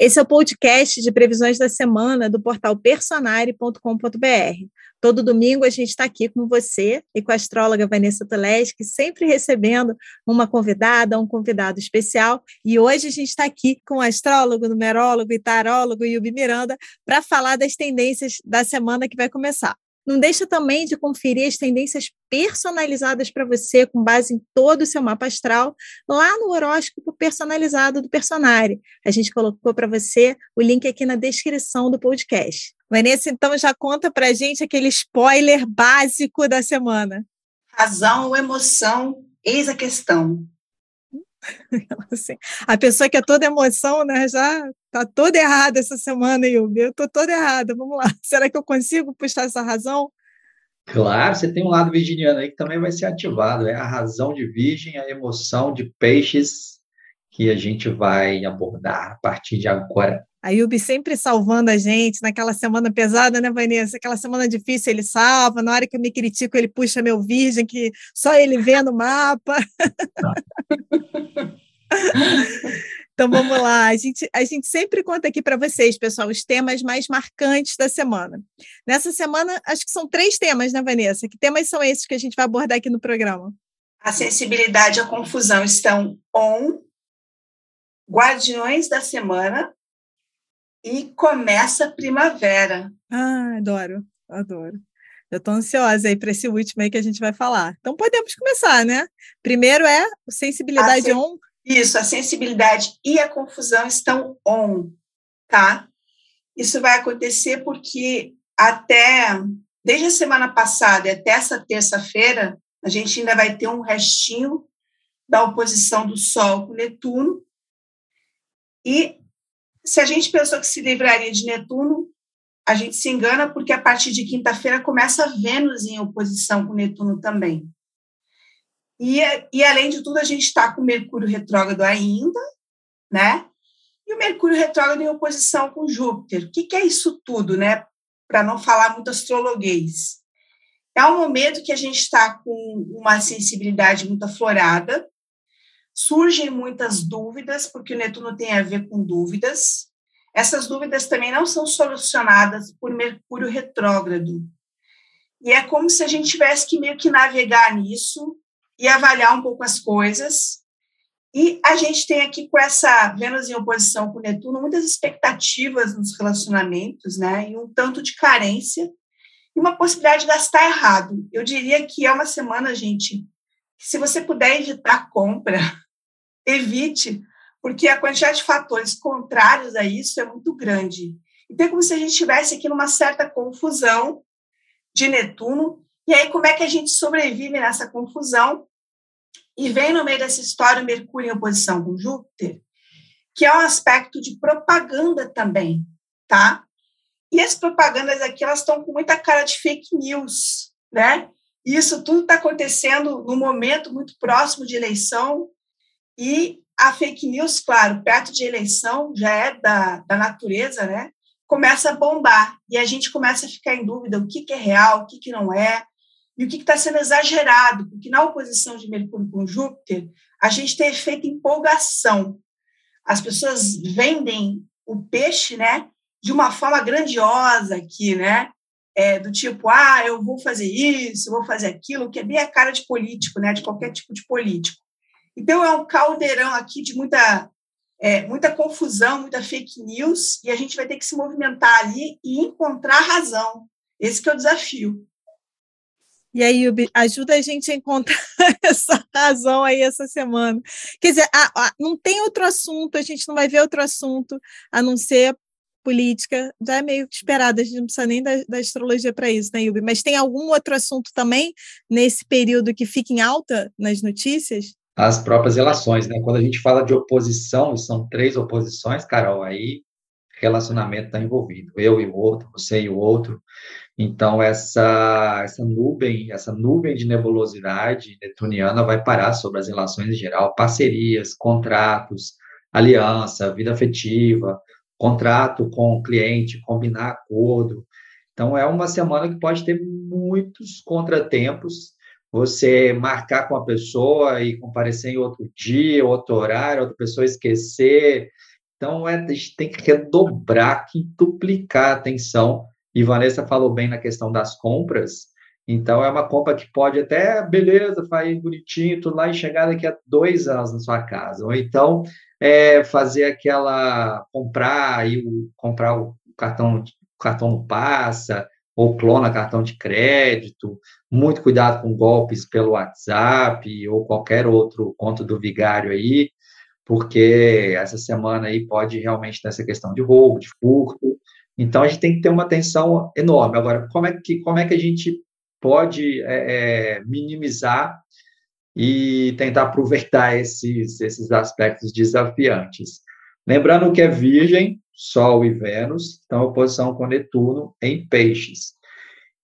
Esse é o podcast de previsões da semana do portal personare.com.br. Todo domingo a gente está aqui com você e com a astróloga Vanessa Toleski, sempre recebendo uma convidada, um convidado especial. E hoje a gente está aqui com o astrólogo, numerólogo e tarólogo Yubi Miranda para falar das tendências da semana que vai começar. Não deixa também de conferir as tendências personalizadas para você, com base em todo o seu mapa astral, lá no horóscopo personalizado do Personare. A gente colocou para você o link aqui na descrição do podcast. Vanessa, então já conta para a gente aquele spoiler básico da semana. Razão ou emoção, eis a questão. Assim, a pessoa que é toda emoção, né, já tá toda errada essa semana, Yubi. Eu tô toda errada. Vamos lá. Será que eu consigo puxar essa razão? Claro, você tem um lado virginiano aí que também vai ser ativado. É a razão de virgem, a emoção de peixes que a gente vai abordar a partir de agora. A Yubi sempre salvando a gente naquela semana pesada, né, Vanessa? Aquela semana difícil ele salva, na hora que eu me critico ele puxa meu virgem, que só ele vê no mapa. então vamos lá, a gente, a gente sempre conta aqui para vocês, pessoal, os temas mais marcantes da semana. Nessa semana, acho que são três temas, né, Vanessa? Que temas são esses que a gente vai abordar aqui no programa? A sensibilidade e a confusão estão on, Guardiões da Semana, e começa a primavera. Ah, adoro, adoro. Eu estou ansiosa aí para esse último aí que a gente vai falar. Então podemos começar, né? Primeiro é sensibilidade sen on. Isso, a sensibilidade e a confusão estão on, tá? Isso vai acontecer porque até desde a semana passada e até essa terça-feira, a gente ainda vai ter um restinho da oposição do Sol com Netuno. E se a gente pensou que se livraria de Netuno, a gente se engana porque a partir de quinta-feira começa Vênus em oposição com Netuno também. E, e além de tudo, a gente está com Mercúrio retrógrado ainda, né? E o Mercúrio retrógrado em oposição com Júpiter. O que, que é isso tudo, né? Para não falar muito astrologuês. É um momento que a gente está com uma sensibilidade muito aflorada, surgem muitas dúvidas, porque o Netuno tem a ver com dúvidas. Essas dúvidas também não são solucionadas por Mercúrio retrógrado. E é como se a gente tivesse que meio que navegar nisso e avaliar um pouco as coisas. E a gente tem aqui com essa Vênus em oposição com Netuno muitas expectativas nos relacionamentos, né? E um tanto de carência e uma possibilidade de gastar errado. Eu diria que é uma semana, gente, que se você puder evitar compra, evite, porque a quantidade de fatores contrários a isso é muito grande. Então, é como se a gente estivesse aqui numa certa confusão de Netuno, e aí como é que a gente sobrevive nessa confusão? E vem no meio dessa história Mercúrio em oposição com Júpiter, que é um aspecto de propaganda também, tá? E as propagandas aqui, elas estão com muita cara de fake news, né? E isso tudo está acontecendo num momento muito próximo de eleição, e a fake news, claro, perto de eleição, já é da, da natureza, né? Começa a bombar e a gente começa a ficar em dúvida o que, que é real, o que, que não é, e o que está sendo exagerado, porque na oposição de Mercúrio com Júpiter, a gente tem efeito empolgação. As pessoas vendem o peixe, né, de uma forma grandiosa aqui, né, é, do tipo, ah, eu vou fazer isso, vou fazer aquilo, que é bem a cara de político, né, de qualquer tipo de político. Então, é um caldeirão aqui de muita, é, muita confusão, muita fake news, e a gente vai ter que se movimentar ali e encontrar razão. Esse é o desafio. E aí, Yubi, ajuda a gente a encontrar essa razão aí essa semana. Quer dizer, a, a, não tem outro assunto, a gente não vai ver outro assunto a não ser política. Já é meio esperado, a gente não precisa nem da, da astrologia para isso, né, Yubi? Mas tem algum outro assunto também nesse período que fica em alta nas notícias? As próprias relações, né? Quando a gente fala de oposição, e são três oposições, Carol, aí relacionamento está envolvido, eu e o outro, você e o outro. Então essa essa nuvem, essa nuvem de nebulosidade netuniana vai parar sobre as relações em geral, parcerias, contratos, aliança, vida afetiva, contrato com o cliente, combinar acordo. Então é uma semana que pode ter muitos contratempos você marcar com a pessoa e comparecer em outro dia, outro horário, outra pessoa esquecer. Então, é, a gente tem que redobrar, duplicar a atenção. E Vanessa falou bem na questão das compras. Então, é uma compra que pode até, beleza, faz bonitinho, tudo lá, e chegar daqui a dois anos na sua casa. Ou então, é, fazer aquela, comprar, aí, o, comprar o cartão, o cartão passa, ou clona cartão de crédito, muito cuidado com golpes pelo WhatsApp ou qualquer outro conto do vigário aí, porque essa semana aí pode realmente ter essa questão de roubo, de furto. Então a gente tem que ter uma atenção enorme. Agora, como é que, como é que a gente pode é, é, minimizar e tentar aproveitar esses, esses aspectos desafiantes? Lembrando que é Virgem, Sol e Vênus estão em oposição com Netuno em Peixes.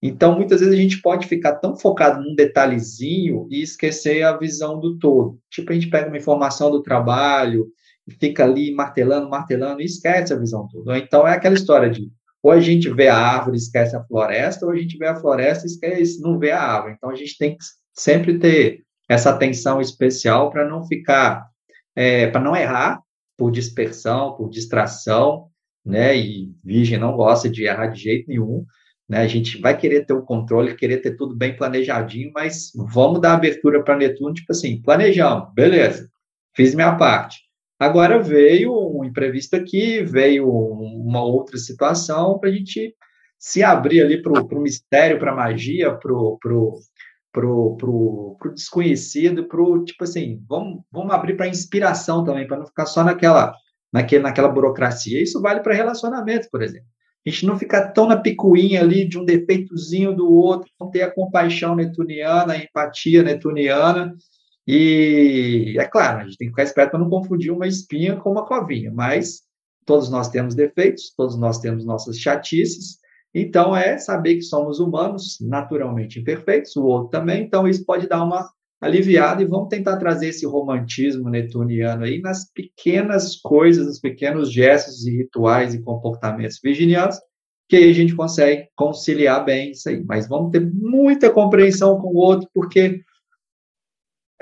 Então, muitas vezes a gente pode ficar tão focado num detalhezinho e esquecer a visão do todo. Tipo, a gente pega uma informação do trabalho e fica ali martelando, martelando e esquece a visão toda. Então, é aquela história de ou a gente vê a árvore e esquece a floresta, ou a gente vê a floresta e esquece, não vê a árvore. Então, a gente tem que sempre ter essa atenção especial para não ficar, é, para não errar por dispersão, por distração, né? E virgem não gosta de errar de jeito nenhum. Né? A gente vai querer ter o controle, querer ter tudo bem planejadinho, mas vamos dar abertura para Netuno, tipo assim, planejamos, beleza, fiz minha parte. Agora veio um imprevisto aqui, veio uma outra situação para a gente se abrir ali para o mistério, para a magia, para o pro, pro, pro, pro desconhecido, para tipo assim, vamos, vamos abrir para inspiração também, para não ficar só naquela, naquele, naquela burocracia. Isso vale para relacionamento, por exemplo a gente não ficar tão na picuinha ali de um defeitozinho do outro, não ter a compaixão netuniana, a empatia netuniana. E é claro, a gente tem que ficar esperto para não confundir uma espinha com uma covinha, mas todos nós temos defeitos, todos nós temos nossas chatices, então é saber que somos humanos, naturalmente imperfeitos, o outro também, então isso pode dar uma aliviada e vamos tentar trazer esse romantismo netuniano aí nas pequenas coisas, nos pequenos gestos e rituais e comportamentos virginianos, que aí a gente consegue conciliar bem isso aí. Mas vamos ter muita compreensão com o outro, porque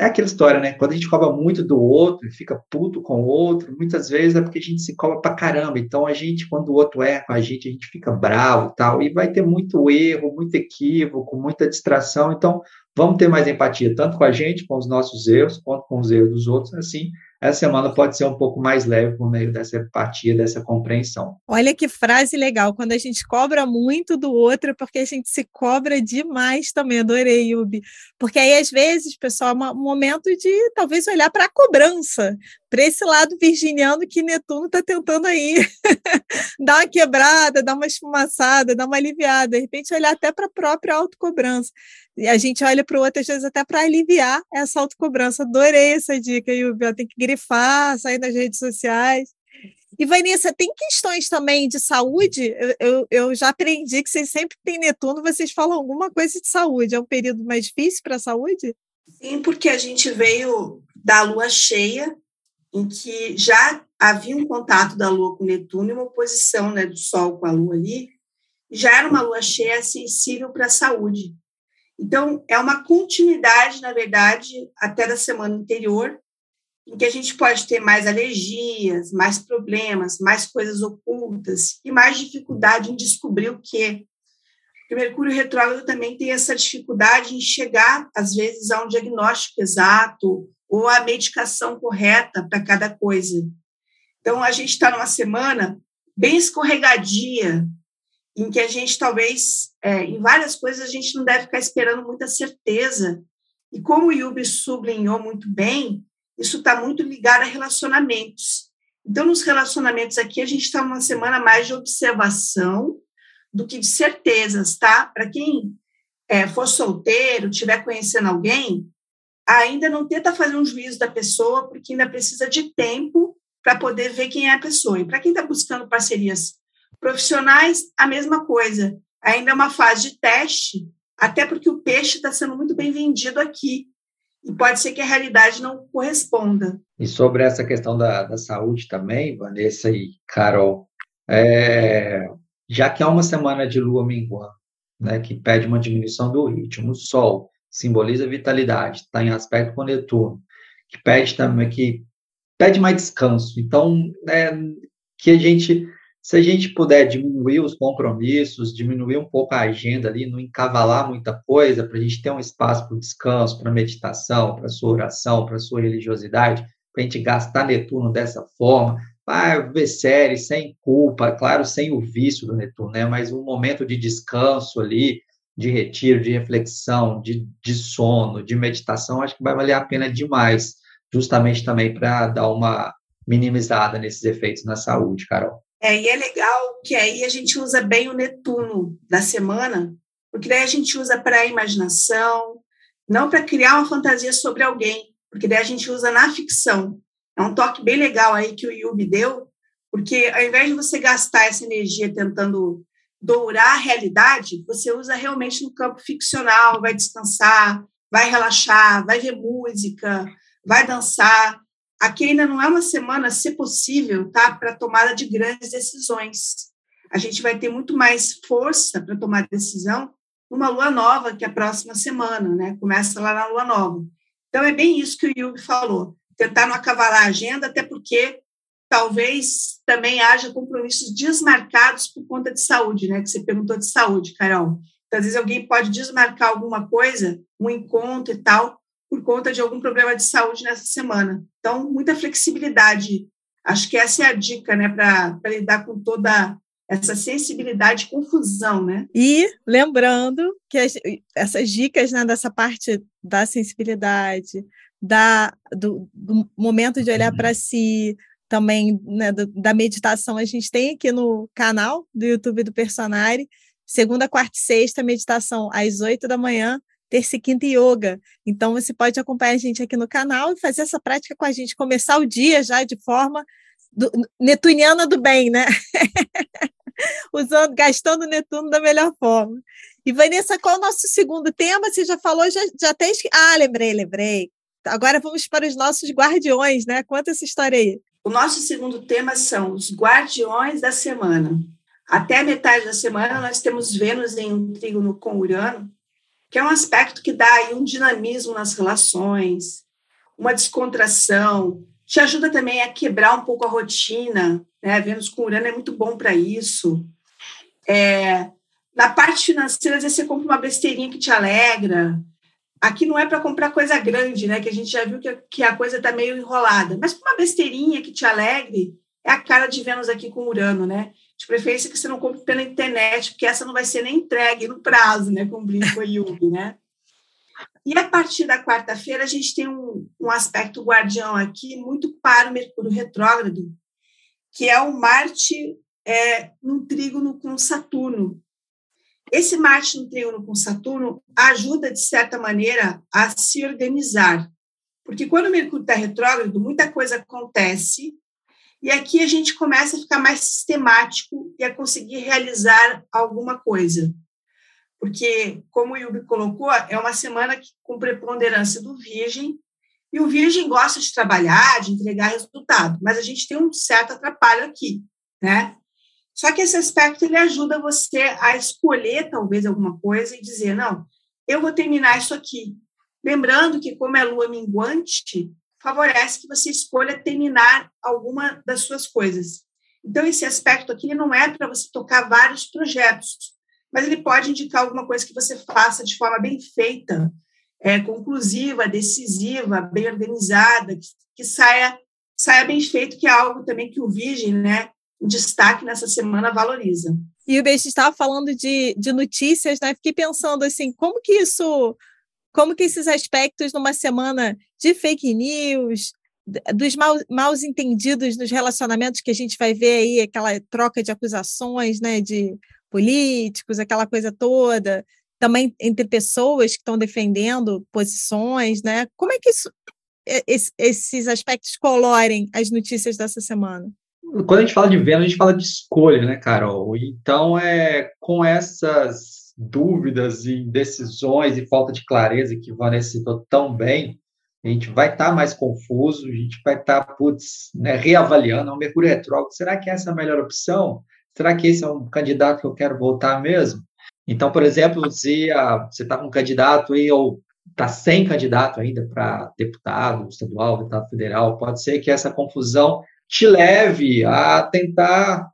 é aquela história, né? Quando a gente cobra muito do outro e fica puto com o outro, muitas vezes é porque a gente se cobra pra caramba. Então a gente, quando o outro erra com a gente, a gente fica bravo e tal. E vai ter muito erro, muito equívoco, muita distração. Então vamos ter mais empatia, tanto com a gente, com os nossos erros, quanto com os erros dos outros. Assim, essa semana pode ser um pouco mais leve por meio dessa empatia, dessa compreensão. Olha que frase legal. Quando a gente cobra muito do outro, é porque a gente se cobra demais também. Adorei, Yubi. Porque aí, às vezes, pessoal, é um momento de talvez olhar para a cobrança, para esse lado virginiano que Netuno está tentando aí dar uma quebrada, dar uma esfumaçada, dar uma aliviada. De repente, olhar até para a própria autocobrança. E a gente olha para o outro, às vezes, até para aliviar essa autocobrança. Adorei essa dica, Yubi. Tem que grifar, sair das redes sociais. E, Vanessa, tem questões também de saúde? Eu, eu, eu, já aprendi que vocês sempre têm Netuno, vocês falam alguma coisa de saúde. É um período mais difícil para a saúde? Sim, porque a gente veio da lua cheia, em que já havia um contato da lua com Netuno e uma oposição né, do Sol com a lua ali. Já era uma lua cheia sensível para a saúde. Então, é uma continuidade, na verdade, até da semana anterior, em que a gente pode ter mais alergias, mais problemas, mais coisas ocultas e mais dificuldade em descobrir o que. O Mercúrio retrógrado também tem essa dificuldade em chegar, às vezes, a um diagnóstico exato ou a medicação correta para cada coisa. Então, a gente está numa semana bem escorregadia, em que a gente talvez, é, em várias coisas, a gente não deve ficar esperando muita certeza. E como o Yubi sublinhou muito bem, isso está muito ligado a relacionamentos. Então, nos relacionamentos aqui, a gente está numa semana mais de observação do que de certezas, tá? Para quem é, for solteiro, estiver conhecendo alguém, ainda não tenta fazer um juízo da pessoa, porque ainda precisa de tempo para poder ver quem é a pessoa. E para quem está buscando parcerias profissionais, a mesma coisa. Ainda é uma fase de teste, até porque o peixe está sendo muito bem vendido aqui e pode ser que a realidade não corresponda. E sobre essa questão da, da saúde também, Vanessa e Carol, é, já que há uma semana de lua minguando, né, que pede uma diminuição do ritmo, o Sol simboliza vitalidade, está em aspecto com Netuno, que pede também que pede mais descanso. Então, é, que a gente, se a gente puder diminuir os compromissos, diminuir um pouco a agenda ali, não encavalar muita coisa, para a gente ter um espaço para o descanso, para meditação, para sua oração, para sua religiosidade, para a gente gastar Netuno dessa forma, vai ver série sem culpa, claro, sem o vício do Netuno, né? Mas um momento de descanso ali, de retiro, de reflexão, de, de sono, de meditação, acho que vai valer a pena demais, justamente também para dar uma minimizada nesses efeitos na saúde, Carol. É, e é legal que aí a gente usa bem o Netuno da semana, porque daí a gente usa para a imaginação, não para criar uma fantasia sobre alguém, porque daí a gente usa na ficção. É um toque bem legal aí que o Yubi deu, porque ao invés de você gastar essa energia tentando dourar a realidade, você usa realmente no campo ficcional, vai descansar, vai relaxar, vai ver música, vai dançar. Aqui ainda não é uma semana, se possível, tá, para tomada de grandes decisões. A gente vai ter muito mais força para tomar decisão numa lua nova, que é a próxima semana, né? Começa lá na lua nova. Então, é bem isso que o Yugi falou. Tentar não acavalar a agenda, até porque talvez também haja compromissos desmarcados por conta de saúde, né? Que você perguntou de saúde, Carol. Então, às vezes alguém pode desmarcar alguma coisa, um encontro e tal, por conta de algum problema de saúde nessa semana. Então, muita flexibilidade. Acho que essa é a dica, né, para lidar com toda essa sensibilidade e confusão, né? E lembrando que as, essas dicas, né, dessa parte da sensibilidade, da, do, do momento de olhar para si, também né, da meditação, a gente tem aqui no canal do YouTube do Personari, segunda, quarta e sexta, meditação às oito da manhã, terça e quinta yoga. Então, você pode acompanhar a gente aqui no canal e fazer essa prática com a gente, começar o dia já de forma do, netuniana do bem, né? Usando, gastando Netuno da melhor forma. E Vanessa, qual é o nosso segundo tema? Você já falou, já, já até. Ah, lembrei, lembrei. Agora vamos para os nossos guardiões, né? Conta essa história aí. O nosso segundo tema são os guardiões da semana. Até metade da semana, nós temos Vênus em um trígono com Urano, que é um aspecto que dá aí um dinamismo nas relações, uma descontração, te ajuda também a quebrar um pouco a rotina. Né? Vênus com Urano é muito bom para isso. É, na parte financeira, às vezes você compra uma besteirinha que te alegra, Aqui não é para comprar coisa grande, né? Que a gente já viu que, que a coisa está meio enrolada. Mas uma besteirinha que te alegre é a cara de Vênus aqui com Urano, né? De preferência que você não compre pela internet, porque essa não vai ser nem entregue no prazo, né? Com Brinco e Yubi, né? E a partir da quarta-feira, a gente tem um, um aspecto guardião aqui muito para o Mercúrio retrógrado, que é o Marte é, num trígono com Saturno. Esse Marte no trígono com Saturno ajuda, de certa maneira, a se organizar. Porque quando o Mercúrio está retrógrado, muita coisa acontece, e aqui a gente começa a ficar mais sistemático e a conseguir realizar alguma coisa. Porque, como o Yubi colocou, é uma semana que, com preponderância do Virgem, e o Virgem gosta de trabalhar, de entregar resultado, mas a gente tem um certo atrapalho aqui, né? Só que esse aspecto ele ajuda você a escolher talvez alguma coisa e dizer, não, eu vou terminar isso aqui. Lembrando que como é lua minguante, favorece que você escolha terminar alguma das suas coisas. Então esse aspecto aqui não é para você tocar vários projetos, mas ele pode indicar alguma coisa que você faça de forma bem feita, é, conclusiva, decisiva, bem organizada, que, que saia saia bem feito, que é algo também que o Virgem, né, destaque nessa semana valoriza. E o Beijo estava falando de, de notícias, né? Fiquei pensando assim, como que isso, como que esses aspectos numa semana de fake news, dos mal, mal entendidos nos relacionamentos que a gente vai ver aí, aquela troca de acusações, né, de políticos, aquela coisa toda, também entre pessoas que estão defendendo posições, né? Como é que isso, esses aspectos colorem as notícias dessa semana? Quando a gente fala de Vênus, a gente fala de escolha, né, Carol? Então, é com essas dúvidas e decisões e falta de clareza que Vanessa citou tão bem, a gente vai estar tá mais confuso, a gente vai estar, tá, putz, né, reavaliando, é um Mercúrio retrógrado, será que essa é a melhor opção? Será que esse é um candidato que eu quero voltar mesmo? Então, por exemplo, se a, você está com um candidato aí, ou está sem candidato ainda para deputado estadual, deputado federal, pode ser que essa confusão te leve a tentar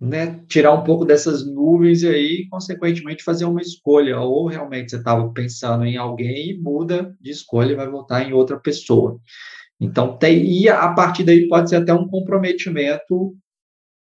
né, tirar um pouco dessas nuvens e aí, consequentemente, fazer uma escolha. Ou realmente você estava pensando em alguém e muda de escolha e vai votar em outra pessoa. Então, tem, e a partir daí pode ser até um comprometimento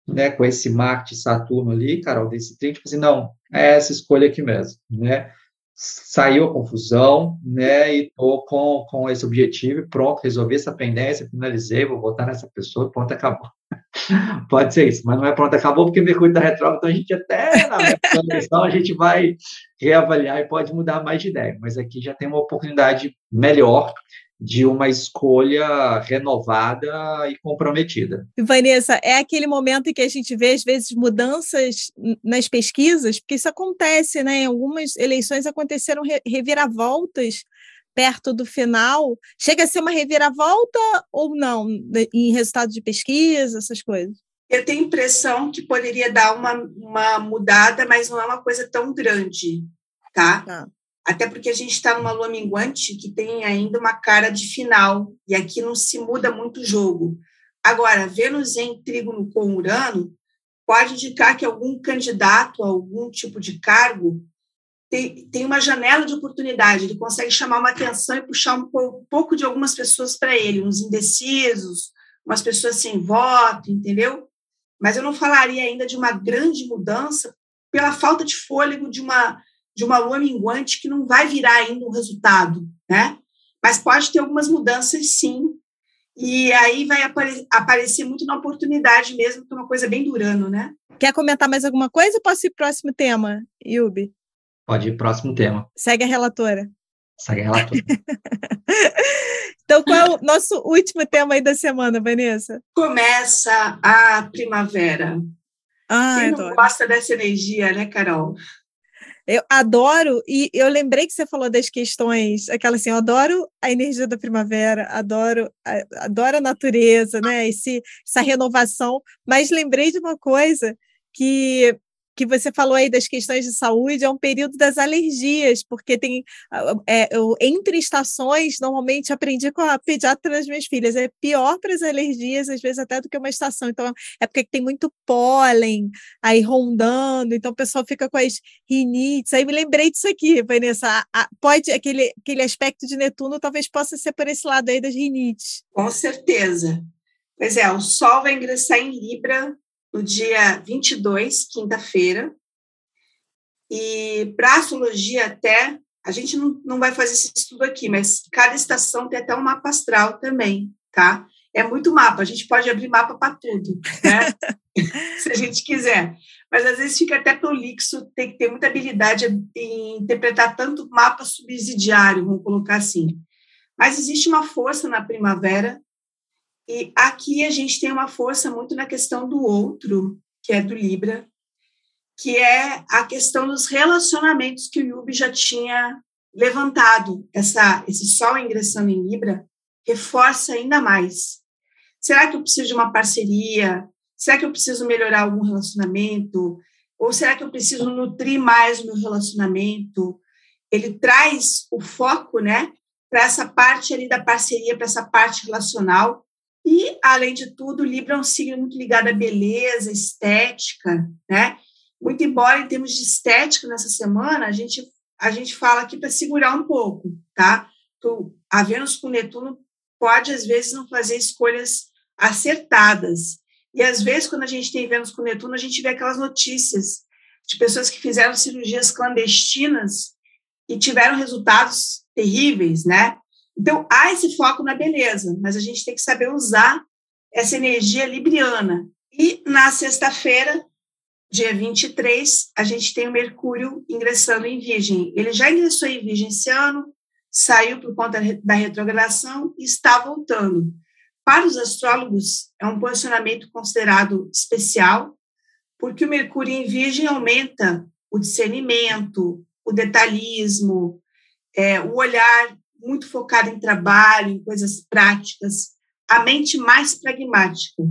né, com esse Marte Saturno ali, Carol, desse trígono, tipo assim, não, é essa escolha aqui mesmo, né? Saiu a confusão, né, e tô com, com esse objetivo, pronto, resolvi essa pendência, finalizei, vou votar nessa pessoa, pronto, acabou. Pode ser isso, mas não é pronto, acabou, porque Mercúrio está retrógrado, então a gente até na questão a gente vai reavaliar e pode mudar mais de ideia, mas aqui já tem uma oportunidade melhor de uma escolha renovada e comprometida. Vanessa, é aquele momento em que a gente vê, às vezes, mudanças nas pesquisas, porque isso acontece, né? Em algumas eleições aconteceram reviravoltas perto do final. Chega a ser uma reviravolta ou não, em resultado de pesquisa, essas coisas? Eu tenho a impressão que poderia dar uma, uma mudada, mas não é uma coisa tão grande, tá? tá. Até porque a gente está numa lua minguante que tem ainda uma cara de final, e aqui não se muda muito o jogo. Agora, Vênus em trígono com Urano pode indicar que algum candidato a algum tipo de cargo tem, tem uma janela de oportunidade, ele consegue chamar uma atenção e puxar um pouco de algumas pessoas para ele, uns indecisos, umas pessoas sem voto, entendeu? Mas eu não falaria ainda de uma grande mudança pela falta de fôlego de uma de uma lua minguante que não vai virar ainda um resultado, né? Mas pode ter algumas mudanças, sim. E aí vai apare aparecer muito na oportunidade mesmo, que é uma coisa bem durando, né? Quer comentar mais alguma coisa ou posso ir para o próximo tema, Yubi? Pode ir próximo tema. Segue a relatora. Segue a relatora. então, qual é o nosso último tema aí da semana, Vanessa? Começa a primavera. Ah, Quem não adoro. gosta dessa energia, né, Carol? Eu adoro, e eu lembrei que você falou das questões, aquela assim, eu adoro a energia da primavera, adoro, adoro a natureza, né? Esse, essa renovação, mas lembrei de uma coisa que que você falou aí das questões de saúde é um período das alergias, porque tem é, eu, entre estações, normalmente aprendi com a pediatra das minhas filhas, é pior para as alergias, às vezes até do que uma estação. Então, é porque tem muito pólen aí rondando, então o pessoal fica com as rinites. Aí me lembrei disso aqui, Vanessa. A, pode aquele, aquele aspecto de Netuno talvez possa ser por esse lado aí das rinites. Com certeza. Pois é, o Sol vai ingressar em Libra no dia 22, quinta-feira. E para astrologia até, a gente não, não vai fazer esse estudo aqui, mas cada estação tem até um mapa astral também, tá? É muito mapa, a gente pode abrir mapa para tudo, né? Se a gente quiser. Mas às vezes fica até prolixo, tem que ter muita habilidade em interpretar tanto mapa subsidiário, vamos colocar assim. Mas existe uma força na primavera e aqui a gente tem uma força muito na questão do outro, que é do Libra, que é a questão dos relacionamentos que o Yubi já tinha levantado. Essa, esse Sol ingressando em Libra reforça ainda mais. Será que eu preciso de uma parceria? Será que eu preciso melhorar algum relacionamento? Ou será que eu preciso nutrir mais o meu relacionamento? Ele traz o foco, né, para essa parte ali da parceria, para essa parte relacional, e, além de tudo, Libra é um signo muito ligado à beleza, estética, né? Muito embora, em termos de estética, nessa semana, a gente, a gente fala aqui para segurar um pouco, tá? Tu, a Vênus com Netuno pode, às vezes, não fazer escolhas acertadas. E, às vezes, quando a gente tem Vênus com Netuno, a gente vê aquelas notícias de pessoas que fizeram cirurgias clandestinas e tiveram resultados terríveis, né? Então, há esse foco na beleza, mas a gente tem que saber usar essa energia libriana. E na sexta-feira, dia 23, a gente tem o Mercúrio ingressando em Virgem. Ele já ingressou em Virgem esse ano, saiu por conta da retrogradação e está voltando. Para os astrólogos, é um posicionamento considerado especial, porque o Mercúrio em Virgem aumenta o discernimento, o detalhismo, é, o olhar muito focada em trabalho, em coisas práticas, a mente mais pragmática.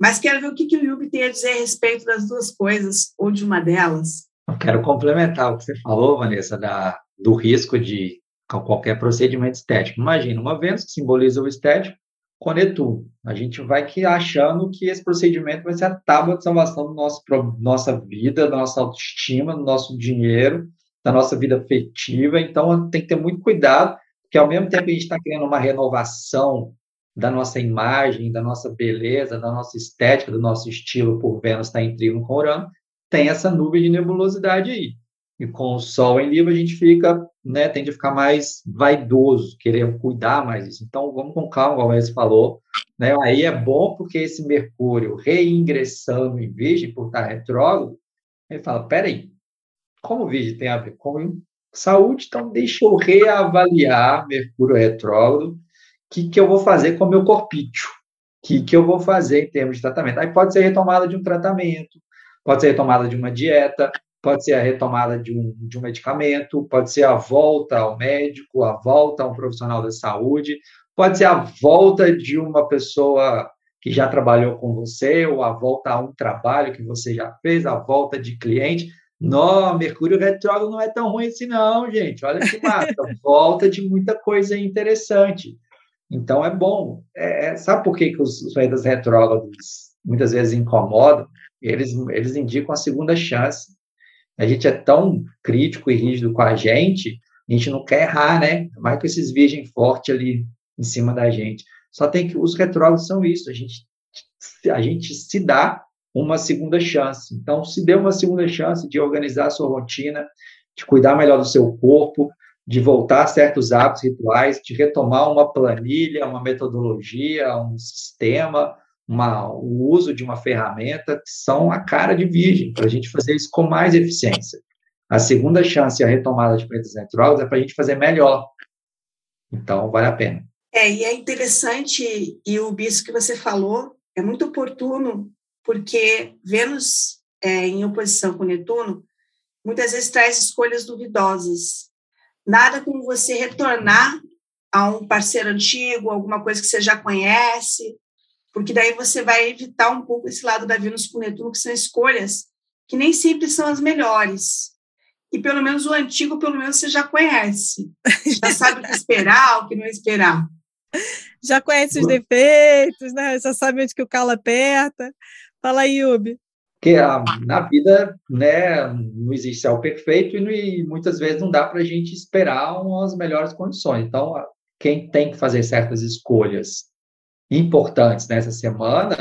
Mas quero ver o que, que o Yubi tem a dizer a respeito das duas coisas, ou de uma delas. Eu quero complementar o que você falou, Vanessa, da, do risco de qualquer procedimento estético. Imagina, uma Vênus que simboliza o estético com Netuno. A gente vai que achando que esse procedimento vai ser a tábua de salvação do nosso, nossa vida, da nossa autoestima, do nosso dinheiro, da nossa vida afetiva. Então, tem que ter muito cuidado, porque ao mesmo tempo que a gente está criando uma renovação da nossa imagem, da nossa beleza, da nossa estética, do nosso estilo por Vênus estar tá em trígono com Urano, tem essa nuvem de nebulosidade aí. E com o Sol em Libra, a gente fica, né, tende a ficar mais vaidoso, querer cuidar mais disso. Então, vamos com calma, como você falou. Né? Aí é bom porque esse Mercúrio reingressando em Virgem, por estar retrógrado, ele fala, peraí, como Virgem tem a ver com saúde? Então, deixa eu reavaliar Mercúrio retrógrado, o que, que eu vou fazer com o meu corpício? O que, que eu vou fazer em termos de tratamento? Aí pode ser retomada de um tratamento, pode ser retomada de uma dieta, pode ser a retomada de um, de um medicamento, pode ser a volta ao médico, a volta a um profissional da saúde, pode ser a volta de uma pessoa que já trabalhou com você, ou a volta a um trabalho que você já fez, a volta de cliente. Não, Mercúrio retrógrado não é tão ruim assim, não, gente. Olha que mata. volta de muita coisa interessante. Então é bom. É, é sabe por que, que os, os retrógrados muitas vezes incomodam? Eles, eles indicam a segunda chance a gente é tão crítico e rígido com a gente, a gente não quer errar, né? Mais com esses virgem forte ali em cima da gente. Só tem que os retrógrados são isso, a gente a gente se dá uma segunda chance. Então, se dê uma segunda chance de organizar a sua rotina, de cuidar melhor do seu corpo, de voltar a certos hábitos rituais, de retomar uma planilha, uma metodologia, um sistema, uma, o uso de uma ferramenta que são a cara de virgem, para a gente fazer isso com mais eficiência. A segunda chance, a retomada de pretas retrógradas, é para a gente fazer melhor. Então, vale a pena. É, e é interessante, e o bispo que você falou é muito oportuno, porque Vênus é, em oposição com Netuno, muitas vezes traz escolhas duvidosas. Nada como você retornar a um parceiro antigo, alguma coisa que você já conhece, porque daí você vai evitar um pouco esse lado da Vênus com Netuno, que são escolhas que nem sempre são as melhores. E pelo menos o antigo, pelo menos você já conhece. Já sabe o que esperar, o que não esperar. Já conhece os defeitos, né? Já sabe onde que o calo aperta. Fala aí, Yubi. Porque na vida, né, não existe céu perfeito e, muitas vezes não dá para a gente esperar umas melhores condições. Então, quem tem que fazer certas escolhas importantes nessa semana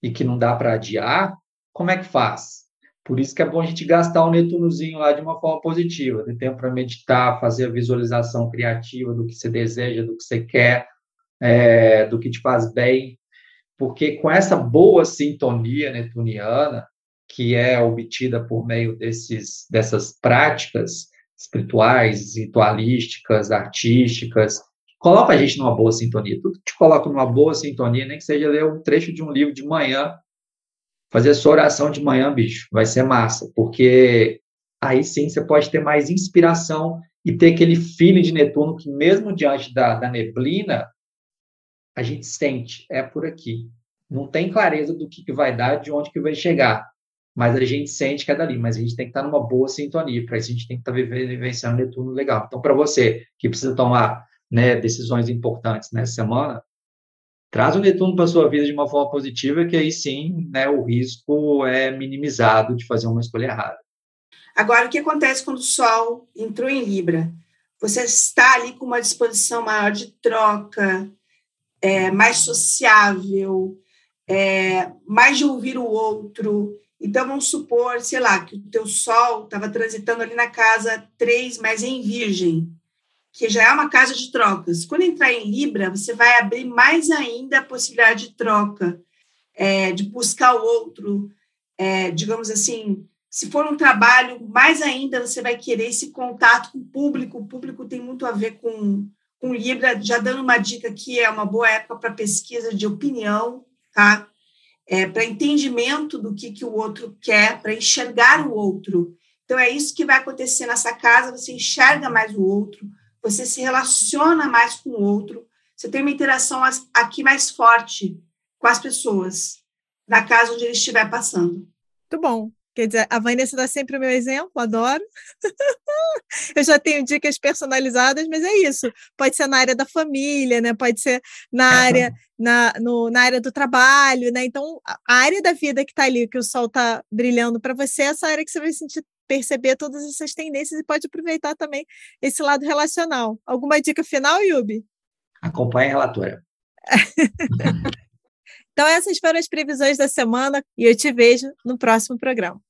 e que não dá para adiar, como é que faz? Por isso que é bom a gente gastar o um Netunozinho lá de uma forma positiva, ter tempo para meditar, fazer a visualização criativa do que você deseja, do que você quer, é, do que te faz bem, porque com essa boa sintonia netuniana, que é obtida por meio desses, dessas práticas espirituais, ritualísticas, artísticas, coloca a gente numa boa sintonia. Tudo que te coloca numa boa sintonia, nem que seja ler um trecho de um livro de manhã, fazer sua oração de manhã, bicho, vai ser massa, porque aí sim você pode ter mais inspiração e ter aquele feeling de Netuno que mesmo diante da, da neblina, a gente sente, é por aqui. Não tem clareza do que, que vai dar, de onde que vai chegar, mas a gente sente que é dali, mas a gente tem que estar numa boa sintonia, para isso a gente tem que estar vivendo, vivenciando Netuno legal. Então, para você que precisa tomar né, decisões importantes nessa semana, traz o Netuno para sua vida de uma forma positiva, que aí sim né, o risco é minimizado de fazer uma escolha errada. Agora, o que acontece quando o Sol entrou em Libra? Você está ali com uma disposição maior de troca, é, mais sociável, é, mais de ouvir o outro. Então, vamos supor, sei lá, que o teu Sol estava transitando ali na casa 3, mas em Virgem que já é uma casa de trocas. Quando entrar em Libra, você vai abrir mais ainda a possibilidade de troca, é, de buscar o outro, é, digamos assim, se for um trabalho, mais ainda você vai querer esse contato com o público. O público tem muito a ver com, com Libra. Já dando uma dica aqui, é uma boa época para pesquisa de opinião, tá? É, para entendimento do que, que o outro quer, para enxergar o outro. Então, é isso que vai acontecer nessa casa, você enxerga mais o outro, você se relaciona mais com o outro, você tem uma interação aqui mais forte com as pessoas, na casa onde ele estiver passando. Muito bom. Quer dizer, a Vanessa dá sempre o meu exemplo, adoro. eu já tenho dicas personalizadas, mas é isso. Pode ser na área da família, né? Pode ser na área, na, no, na área do trabalho, né? Então, a área da vida que está ali, que o sol está brilhando para você, é essa área que você vai sentir perceber todas essas tendências e pode aproveitar também esse lado relacional. Alguma dica final, Yubi? Acompanhe a relatora. então, essas foram as previsões da semana e eu te vejo no próximo programa.